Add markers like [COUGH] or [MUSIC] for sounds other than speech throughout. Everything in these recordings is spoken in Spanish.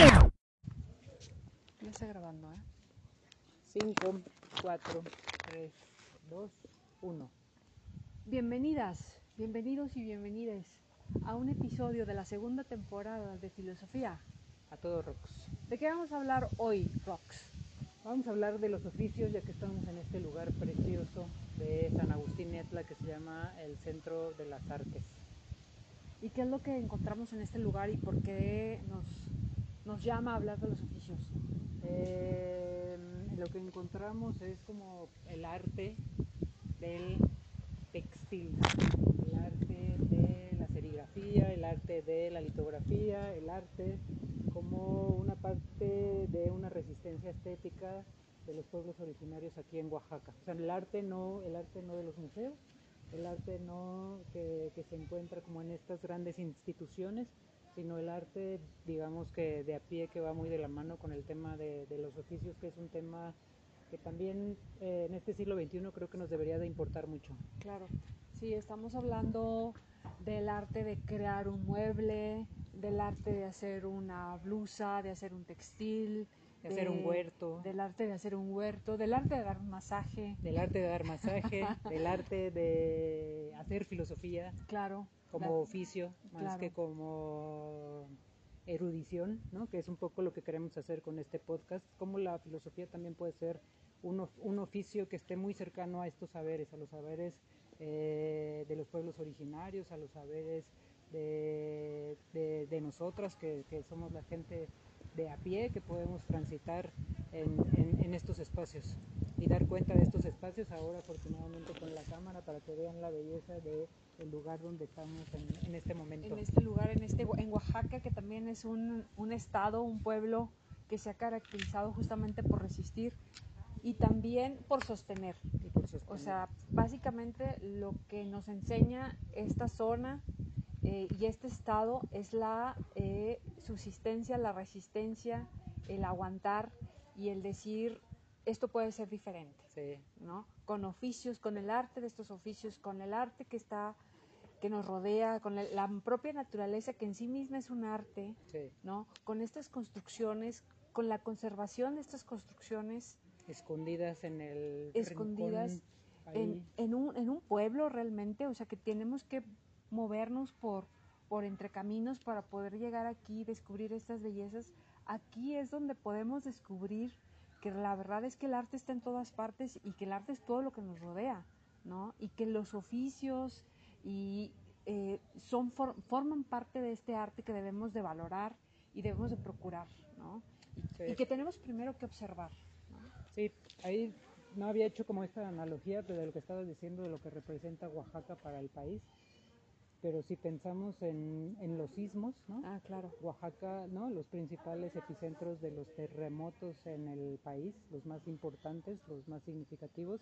Ya está grabando, ¿eh? 5, 4, 3, 2, 1. Bienvenidas, bienvenidos y bienvenidas a un episodio de la segunda temporada de Filosofía. A todo Rox. ¿De qué vamos a hablar hoy, Rox? Vamos a hablar de los oficios ya que estamos en este lugar precioso de San Agustín Etla que se llama el Centro de las Artes. ¿Y qué es lo que encontramos en este lugar y por qué nos, nos llama a hablar de los oficios? Eh, lo que encontramos es como el arte del textil, el arte de la serigrafía, el arte de la litografía, el arte como una parte de una resistencia estética de los pueblos originarios aquí en Oaxaca. O sea, el arte no, el arte no de los museos, el arte no que se encuentra como en estas grandes instituciones, sino el arte, digamos que de a pie, que va muy de la mano con el tema de, de los oficios, que es un tema que también eh, en este siglo XXI creo que nos debería de importar mucho. Claro, sí, estamos hablando del arte de crear un mueble, del arte de hacer una blusa, de hacer un textil, De hacer un huerto. del arte de hacer un huerto, del arte de dar un masaje, del arte de dar masaje, [LAUGHS] del arte de hacer filosofía claro. Como oficio, más claro. que como erudición, ¿no? que es un poco lo que queremos hacer con este podcast, como la filosofía también puede ser un, of- un oficio que esté muy cercano a estos saberes, a los saberes eh, de los pueblos originarios, a los saberes de, de- de nosotras, que, que somos la gente de a pie, que podemos transitar en, en- en estos espacios y dar cuenta de estos espacios ahora afortunadamente con la cámara para que vean la belleza del lugar donde estamos en, en este momento. en este lugar, en, este, en Oaxaca, que también es un, un estado, un pueblo que se ha caracterizado justamente por resistir y también por sostener. Y por O sea, básicamente lo que nos enseña esta zona eh, y este estado es la eh, subsistencia, la resistencia, el aguantar y el decir esto puede ser diferente. Sí, ¿no? Con oficios, con el arte de estos oficios, con el arte que está que nos rodea, con la propia naturaleza que en sí misma es un arte, sí. ¿no? Con estas construcciones, con la conservación de estas construcciones Escondidas en el Escondidas rincón en, ahí. en un, en un pueblo realmente, o sea que tenemos que movernos por, por entre caminos para poder llegar aquí y descubrir estas bellezas. Aquí es donde podemos descubrir que la verdad es que el arte está en todas partes y que el arte es todo lo que nos rodea, ¿no? Y que los oficios y eh, son for- forman parte de este arte que debemos de valorar y debemos de procurar, ¿no? Y, Sí. y que tenemos primero que observar. ¿no? Sí, ahí no había hecho como esta analogía pero de lo que estabas diciendo de lo que representa Oaxaca para el país, pero si pensamos en, en los sismos, ¿no? Ah, claro. Oaxaca, ¿no? Los principales epicentros de los terremotos en el país, los más importantes, los más significativos,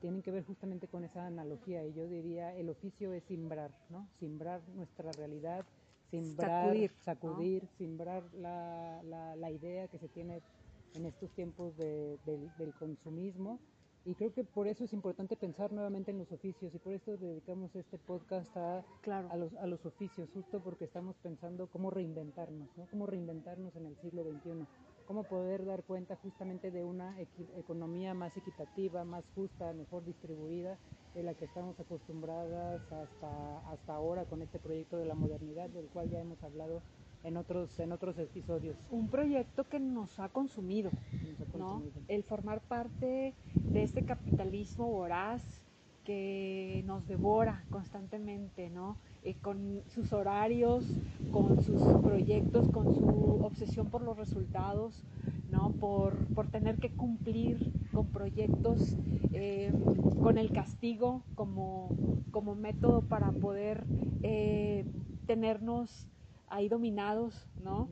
tienen que ver justamente con esa analogía. Y yo diría, el oficio es simbrar, ¿no? Simbrar nuestra realidad, simbrar, Sacudir, ¿no? sacudir, simbrar la, la, la idea que se tiene en estos tiempos de- del, del consumismo. Y creo que por eso es importante pensar nuevamente en los oficios y por eso dedicamos este podcast a Claro. a los, a los oficios, justo porque estamos pensando cómo reinventarnos, ¿no? Cómo reinventarnos en el siglo XXI, cómo poder dar cuenta justamente de una economía más equitativa, más justa, mejor distribuida de la que estamos acostumbradas hasta, hasta ahora con este proyecto de la modernidad, del cual ya hemos hablado en otros, en otros episodios. un proyecto que nos ha consumido, Nos ha ¿no? El formar parte de este capitalismo voraz que nos devora constantemente, ¿no? Eh, con sus horarios, con sus proyectos, con su obsesión por los resultados, ¿no? Por, por tener que cumplir con proyectos, eh, con el castigo como, como método para poder eh, tenernos ahí dominados, ¿no?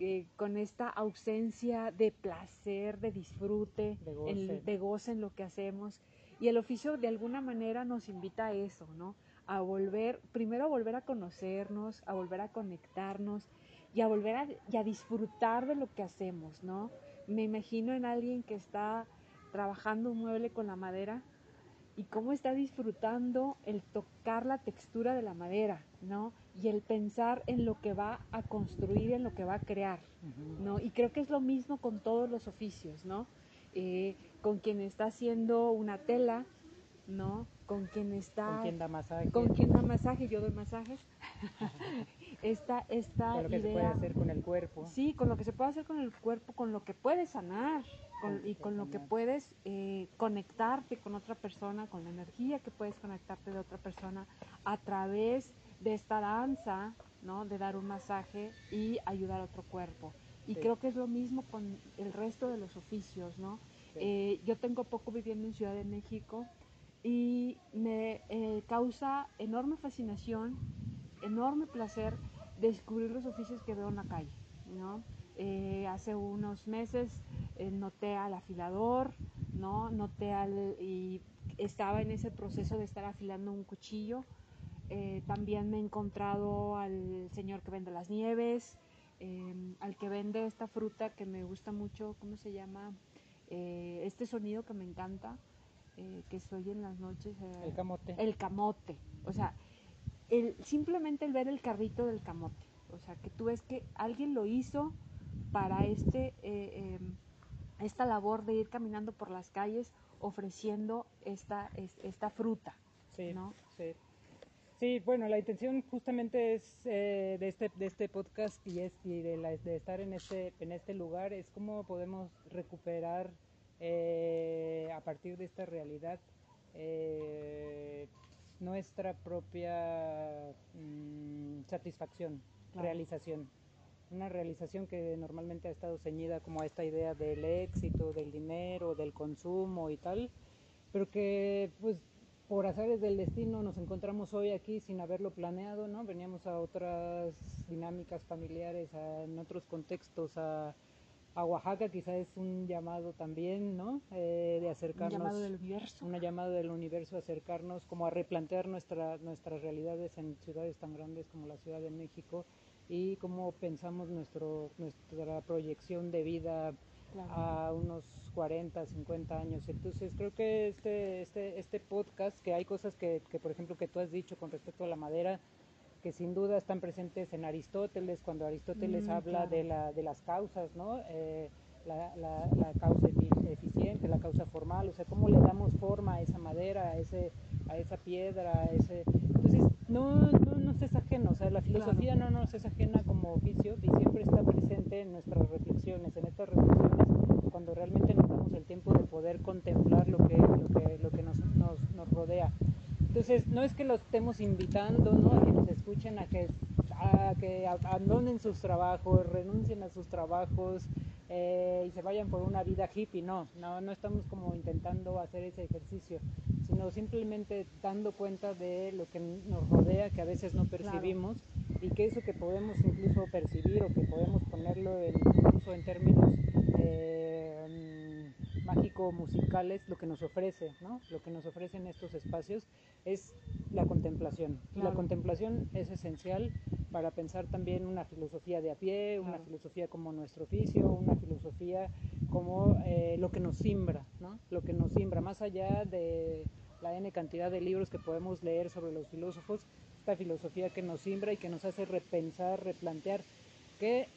Eh, con esta ausencia de placer, de disfrute, De goce. en- de goce en lo que hacemos. Y el oficio de alguna manera nos invita a eso, ¿no? A volver, primero a volver a conocernos, a volver a conectarnos y a volver a, y a disfrutar de lo que hacemos, ¿no? Me imagino en alguien que está trabajando un mueble con la madera y cómo está disfrutando el tocar la textura de la madera, ¿no? Y el pensar en lo que va a construir, en lo que va a crear, ¿no? Y creo que es lo mismo con todos los oficios, ¿no? Eh, con quien está haciendo una tela, ¿no? Con quien está... Con quien da masaje. Con quien da masaje, yo doy masajes. [LAUGHS] esta, esta con lo que se puede hacer con el cuerpo. Sí, con lo que se puede hacer con el cuerpo, con lo que puedes sanar, y con lo que puedes eh, conectarte con otra persona, con la energía que puedes conectarte de otra persona a través de esta danza, ¿no? De dar un masaje y ayudar a otro cuerpo. Y creo que es lo mismo con el resto de los oficios, ¿no? Eh, yo tengo poco viviendo en Ciudad de México y me eh, causa enorme fascinación, enorme placer descubrir los oficios que veo en la calle, ¿no? hace unos meses eh, noté al afilador, ¿no? Noté al, y estaba en ese proceso de estar afilando un cuchillo. Eh, también me he encontrado al señor que vende las nieves, al que vende esta fruta que me gusta mucho, ¿cómo se llama? Eh, este sonido que me encanta, que se oye en las noches. el camote. El camote. O sea, el, simplemente el ver el carrito del camote. O sea, que tú ves que alguien lo hizo para este em, esta labor de ir caminando por las calles ofreciendo esta, esta fruta. Sí, ¿no? sí. Sí, bueno, la intención justamente es eh, de, este, de este podcast y, es, y de, la, de, estar en este, en este lugar es cómo podemos recuperar eh, a partir de esta realidad eh, nuestra propia mm, satisfacción, realización una realización que normalmente ha estado ceñida como a esta idea del éxito, del dinero, del consumo y tal, pero que pues por azares del destino nos encontramos hoy aquí sin haberlo planeado, ¿no? Veníamos a otras dinámicas familiares, en otros contextos, a, a, Oaxaca quizás es un llamado también, ¿no? Eh, de acercarnos. Un llamado del universo. Un llamado del universo acercarnos como a replantear nuestra, nuestras realidades en ciudades tan grandes como la Ciudad de México y cómo pensamos nuestro, nuestra proyección de vida a unos 40, 50 años. Entonces creo que este, este, este podcast, que hay cosas que, que, por ejemplo, que tú has dicho con respecto a la madera, que sin duda están presentes en Aristóteles, cuando Aristóteles mm, habla de, la, de las causas, ¿no? Eh, la, la, la, causa eficiente, la causa formal, o sea, cómo le damos forma a esa madera, a, ese, a esa piedra, a ese... Entonces, no, no nos es ajeno, o sea, la filosofía no nos es ajena como oficio y siempre está presente en nuestras reflexiones, en estas reflexiones, cuando realmente nos damos el tiempo de poder contemplar lo que, lo que, lo que nos, nos, nos rodea. Entonces, no es que los estemos invitando, ¿no? A que nos escuchen, a que, a que abandonen sus trabajos, renuncien a sus trabajos, eh, y se vayan por una vida hippie, no, no, no estamos como intentando hacer ese ejercicio, sino simplemente dando cuenta de lo que nos rodea, que a veces no percibimos, y que eso que podemos incluso percibir o que podemos ponerlo incluso en términos eh, mágico-musicales, lo que nos ofrece, ¿no? lo que nos ofrecen estos espacios es la contemplación. Y la contemplación es esencial para pensar también una filosofía de a pie, una filosofía como nuestro oficio, una filosofía como eh, lo que nos simbra, ¿no? Lo que nos simbra, más allá de la N cantidad de libros que podemos leer sobre los filósofos, esta filosofía que nos simbra y que nos hace repensar, replantear qué,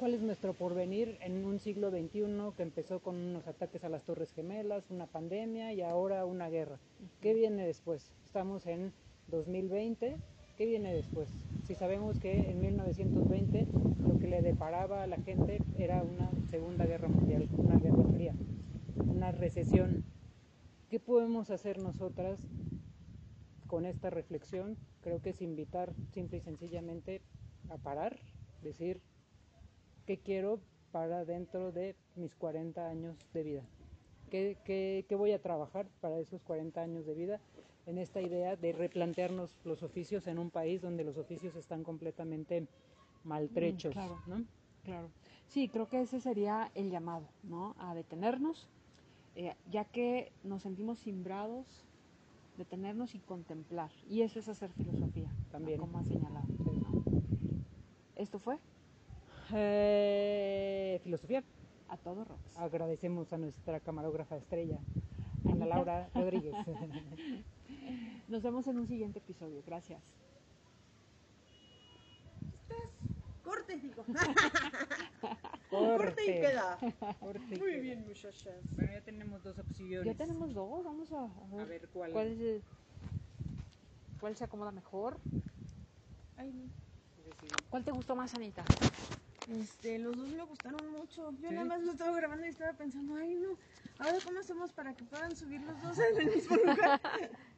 cuál es nuestro porvenir en un siglo XXI que empezó con unos ataques a las Torres Gemelas, una pandemia y ahora una guerra. ¿Qué viene después? Estamos en 2020, ¿qué viene después? Si sabemos que en 1920 lo que le deparaba a la gente era una segunda guerra mundial, una guerra fría, una recesión. ¿Qué podemos hacer nosotras con esta reflexión? Creo que es invitar simple y sencillamente a parar, decir, ¿qué quiero para dentro de mis 40 años de vida? ¿Qué, qué, qué voy a trabajar para esos 40 años de vida? en esta idea de replantearnos los oficios en un país donde los oficios están completamente maltrechos. Mm, claro, ¿no? claro. Sí, creo que ese sería el llamado, ¿no? A detenernos, eh, ya que nos sentimos simbrados, detenernos y contemplar. Y eso es hacer filosofía, también. Como ha señalado. ¿Esto fue? Eh, filosofía. A todo Rox. Agradecemos a nuestra camarógrafa estrella. Ana Laura Rodríguez. [LAUGHS] Nos vemos en un siguiente episodio. Gracias. Corte, digo. [LAUGHS] Corte. Corte y queda. Corte y Muy queda. bien, muchachas. Bueno, ya tenemos dos opciones. Ya tenemos dos. Vamos a, a ver, A ver cuál. cuál, es el- cuál se acomoda mejor. Ay, no. ¿Cuál te gustó más, Anita? Este, los dos me gustaron mucho. Yo ¿Sí? nada más lo estaba grabando y estaba pensando, ay no, ahora cómo hacemos para que puedan subir los dos en el mismo lugar. [LAUGHS]